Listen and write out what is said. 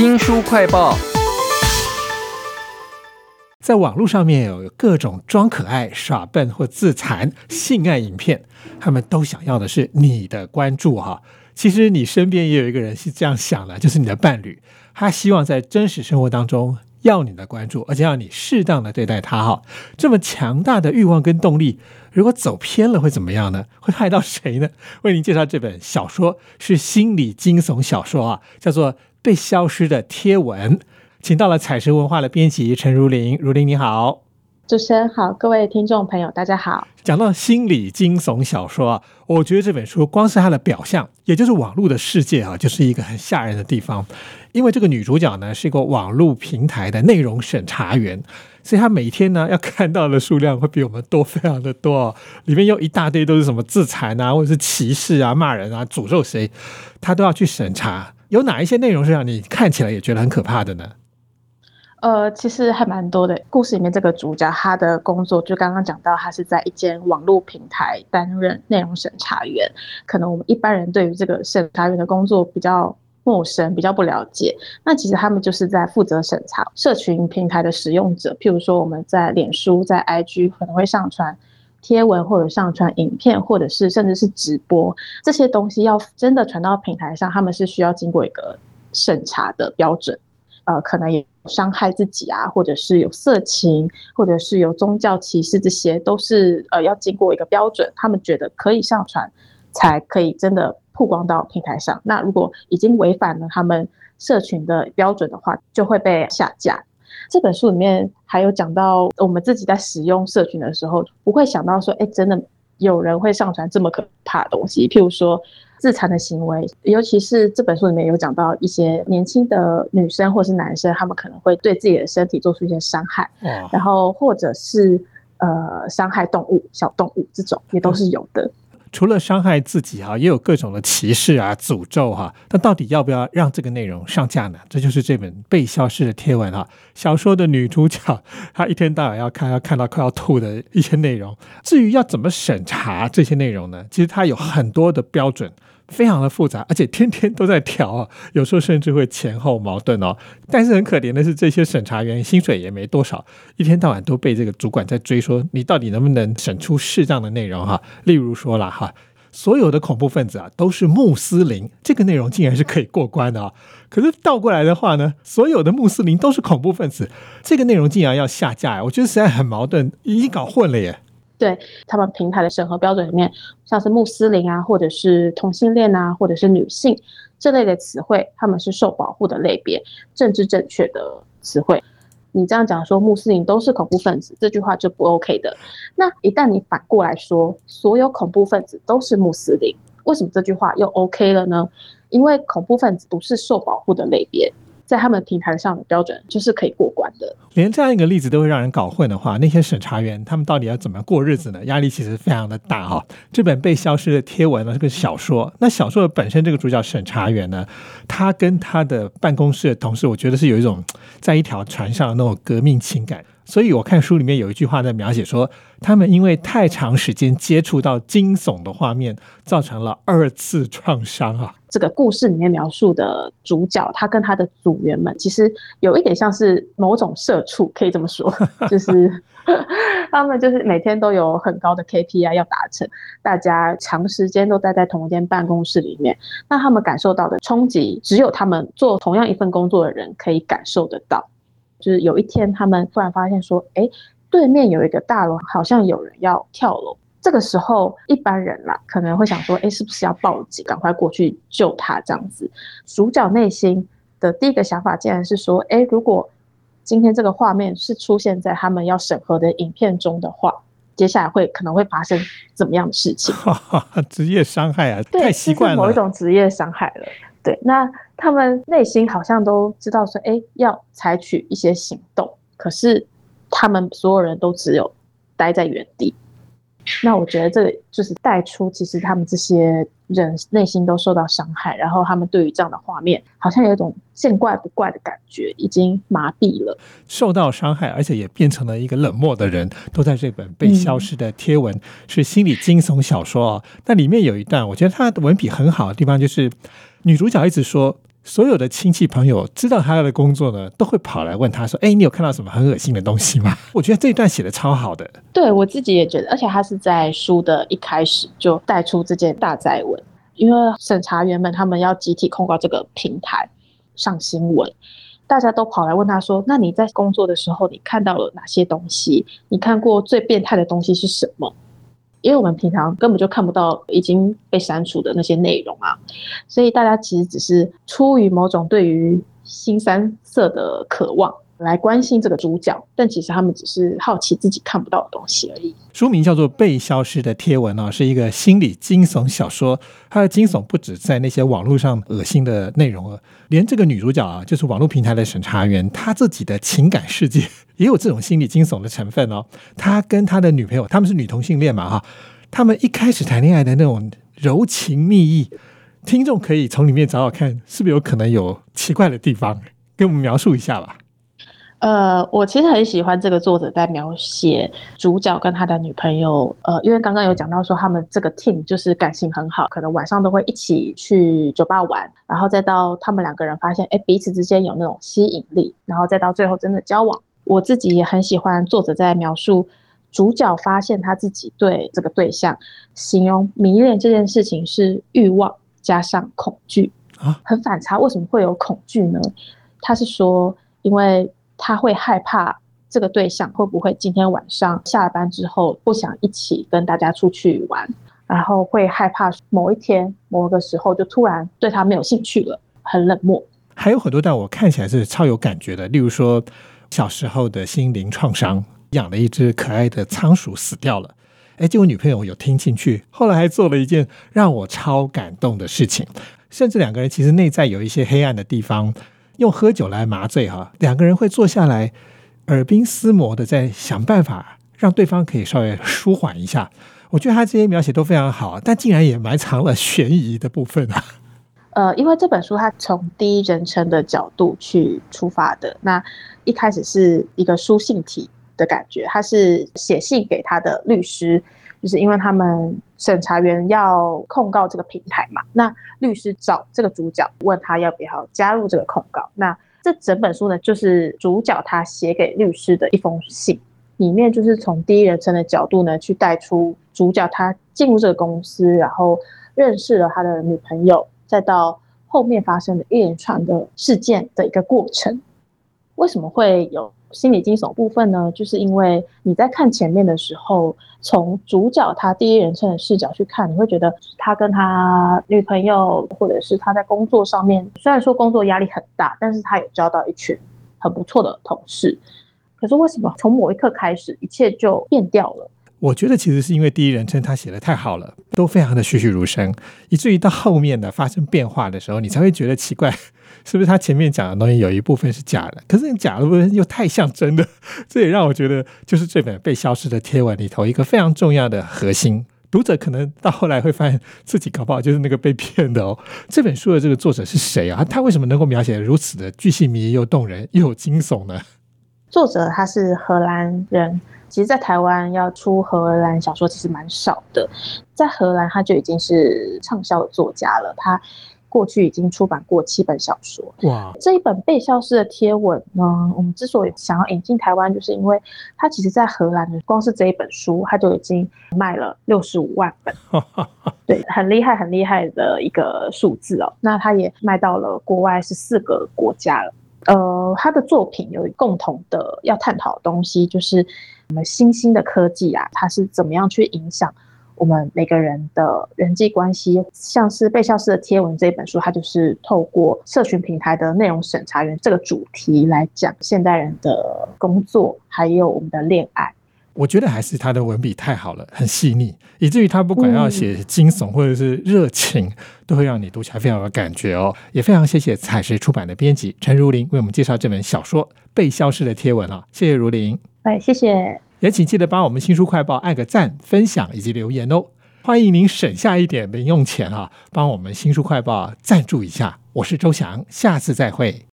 新书快报，在网络上面有各种装可爱、耍笨或自残性爱影片，他们都想要的是你的关注哈。其实你身边也有一个人是这样想的，就是你的伴侣，他希望在真实生活当中要你的关注，而且要你适当的对待他哈。这么强大的欲望跟动力，如果走偏了会怎么样呢？会害到谁呢？为您介绍这本小说是心理惊悚小说啊，叫做。被消失的贴文，请到了彩石文化的编辑陈如玲。如玲你好，主持人好，各位听众朋友大家好。讲到心理惊悚小说啊，我觉得这本书光是它的表象，也就是网络的世界啊，就是一个很吓人的地方。因为这个女主角呢是一个网络平台的内容审查员，所以她每天呢要看到的数量会比我们多，非常的多。里面有一大堆都是什么自残啊，或者是歧视啊、骂人啊、诅咒谁，她都要去审查。有哪一些内容是让你看起来也觉得很可怕的呢？呃，其实还蛮多的。故事里面这个主角，他的工作就刚刚讲到，他是在一间网络平台担任内容审查员。可能我们一般人对于这个审查员的工作比较陌生，比较不了解。那其实他们就是在负责审查社群平台的使用者，譬如说我们在脸书、在 IG 可能会上传。贴文或者上传影片，或者是甚至是直播这些东西，要真的传到平台上，他们是需要经过一个审查的标准。呃，可能有伤害自己啊，或者是有色情，或者是有宗教歧视，这些都是呃要经过一个标准，他们觉得可以上传，才可以真的曝光到平台上。那如果已经违反了他们社群的标准的话，就会被下架。这本书里面还有讲到，我们自己在使用社群的时候，不会想到说，哎，真的有人会上传这么可怕的东西，譬如说自残的行为，尤其是这本书里面有讲到一些年轻的女生或是男生，他们可能会对自己的身体做出一些伤害，然后或者是呃伤害动物、小动物这种也都是有的。除了伤害自己哈，也有各种的歧视啊、诅咒哈。那到底要不要让这个内容上架呢？这就是这本被消失的贴文哈。小说的女主角她一天到晚要看，要看到快要吐的一些内容。至于要怎么审查这些内容呢？其实它有很多的标准。非常的复杂，而且天天都在调啊，有时候甚至会前后矛盾哦。但是很可怜的是，这些审查员薪水也没多少，一天到晚都被这个主管在追，说你到底能不能审出适当的内容哈？例如说了哈，所有的恐怖分子啊都是穆斯林，这个内容竟然是可以过关的啊。可是倒过来的话呢，所有的穆斯林都是恐怖分子，这个内容竟然要下架呀，我觉得实在很矛盾，已经搞混了耶。对他们平台的审核标准里面，像是穆斯林啊，或者是同性恋啊，或者是女性这类的词汇，他们是受保护的类别，政治正确的词汇。你这样讲说穆斯林都是恐怖分子，这句话就不 OK 的。那一旦你反过来说，所有恐怖分子都是穆斯林，为什么这句话又 OK 了呢？因为恐怖分子不是受保护的类别。在他们平台上的标准就是可以过关的。连这样一个例子都会让人搞混的话，那些审查员他们到底要怎么过日子呢？压力其实非常的大哈。这本被消失的贴文呢是个小说，那小说本身这个主角审查员呢，他跟他的办公室的同事，我觉得是有一种在一条船上的那种革命情感。所以我看书里面有一句话在描写说，他们因为太长时间接触到惊悚的画面，造成了二次创伤啊。这个故事里面描述的主角，他跟他的组员们，其实有一点像是某种社畜，可以这么说，就是 他们就是每天都有很高的 KPI 要达成，大家长时间都待在同一间办公室里面，那他们感受到的冲击，只有他们做同样一份工作的人可以感受得到。就是有一天，他们突然发现说：“哎，对面有一个大楼，好像有人要跳楼。”这个时候，一般人啦可能会想说：“哎，是不是要报警，赶快过去救他？”这样子，主角内心的第一个想法竟然是说：“哎，如果今天这个画面是出现在他们要审核的影片中的话，接下来会可能会发生怎么样的事情？” 职业伤害啊，太习惯了，某一种职业伤害了。对，那他们内心好像都知道说，哎，要采取一些行动，可是他们所有人都只有待在原地。那我觉得这个就是带出，其实他们这些人内心都受到伤害，然后他们对于这样的画面，好像有一种见怪不怪的感觉，已经麻痹了。受到伤害，而且也变成了一个冷漠的人，都在这本被消失的贴文是心理惊悚小说啊。那里面有一段，我觉得他的文笔很好的地方，就是女主角一直说。所有的亲戚朋友知道他的工作呢，都会跑来问他说：“哎，你有看到什么很恶心的东西吗？” 我觉得这一段写的超好的。对我自己也觉得，而且他是在书的一开始就带出这件大灾文，因为审查员们他们要集体控告这个平台上新闻，大家都跑来问他说：“那你在工作的时候，你看到了哪些东西？你看过最变态的东西是什么？”因为我们平常根本就看不到已经被删除的那些内容啊，所以大家其实只是出于某种对于新三色的渴望来关心这个主角，但其实他们只是好奇自己看不到的东西而已。书名叫做《被消失的贴文》哦，是一个心理惊悚小说。它的惊悚不止在那些网络上恶心的内容了，连这个女主角啊，就是网络平台的审查员，她自己的情感世界。也有这种心理惊悚的成分哦。他跟他的女朋友，他们是女同性恋嘛哈？他们一开始谈恋爱的那种柔情蜜意，听众可以从里面找找看，是不是有可能有奇怪的地方？给我们描述一下吧。呃，我其实很喜欢这个作者在描写主角跟他的女朋友。呃，因为刚刚有讲到说他们这个 team 就是感情很好，可能晚上都会一起去酒吧玩，然后再到他们两个人发现，哎，彼此之间有那种吸引力，然后再到最后真的交往。我自己也很喜欢作者在描述主角发现他自己对这个对象形容迷恋这件事情是欲望加上恐惧啊，很反差。为什么会有恐惧呢？他是说，因为他会害怕这个对象会不会今天晚上下班之后不想一起跟大家出去玩，然后会害怕某一天某个时候就突然对他没有兴趣了，很冷漠。还有很多段我看起来是超有感觉的，例如说。小时候的心灵创伤，养了一只可爱的仓鼠死掉了。哎，结果女朋友有听进去，后来还做了一件让我超感动的事情。甚至两个人其实内在有一些黑暗的地方，用喝酒来麻醉哈。两个人会坐下来，耳鬓厮磨的在想办法，让对方可以稍微舒缓一下。我觉得他这些描写都非常好，但竟然也埋藏了悬疑的部分啊。呃，因为这本书它从第一人称的角度去出发的，那一开始是一个书信体的感觉，他是写信给他的律师，就是因为他们审查员要控告这个平台嘛，那律师找这个主角问他要不要加入这个控告，那这整本书呢，就是主角他写给律师的一封信，里面就是从第一人称的角度呢去带出主角他进入这个公司，然后认识了他的女朋友。再到后面发生的一连串的事件的一个过程，为什么会有心理惊悚部分呢？就是因为你在看前面的时候，从主角他第一人称的视角去看，你会觉得他跟他女朋友，或者是他在工作上面，虽然说工作压力很大，但是他有交到一群很不错的同事。可是为什么从某一刻开始，一切就变掉了？我觉得其实是因为第一人称他写的太好了，都非常的栩栩如生，以至于到后面的发生变化的时候，你才会觉得奇怪，是不是他前面讲的东西有一部分是假的？可是假的部分又太像真的，这也让我觉得就是这本被消失的贴文里头一个非常重要的核心。读者可能到后来会发现自己搞不好就是那个被骗的哦。这本书的这个作者是谁啊？他为什么能够描写如此的巨细靡遗又动人又惊悚呢？作者他是荷兰人。其实，在台湾要出荷兰小说其实蛮少的，在荷兰他就已经是畅销的作家了。他过去已经出版过七本小说。哇！这一本被消失的贴文呢，我们之所以想要引进台湾，就是因为他其实，在荷兰的光是这一本书，他就已经卖了六十五万本，对，很厉害，很厉害的一个数字哦。那他也卖到了国外是四个国家了。呃，他的作品有共同的要探讨的东西，就是。我们新兴的科技啊，它是怎么样去影响我们每个人的人际关系？像是《被消失的贴文》这一本书，它就是透过社群平台的内容审查员这个主题来讲现代人的工作，还有我们的恋爱。我觉得还是他的文笔太好了，很细腻，以至于他不管要写惊悚或者是热情，都会让你读起来非常有感觉哦。也非常谢谢彩石出版的编辑陈如林为我们介绍这本小说《被消失的贴文》啊，谢谢如林。哎，谢谢。也请记得帮我们新书快报按个赞、分享以及留言哦。欢迎您省下一点零用钱啊，帮我们新书快报赞助一下。我是周翔，下次再会。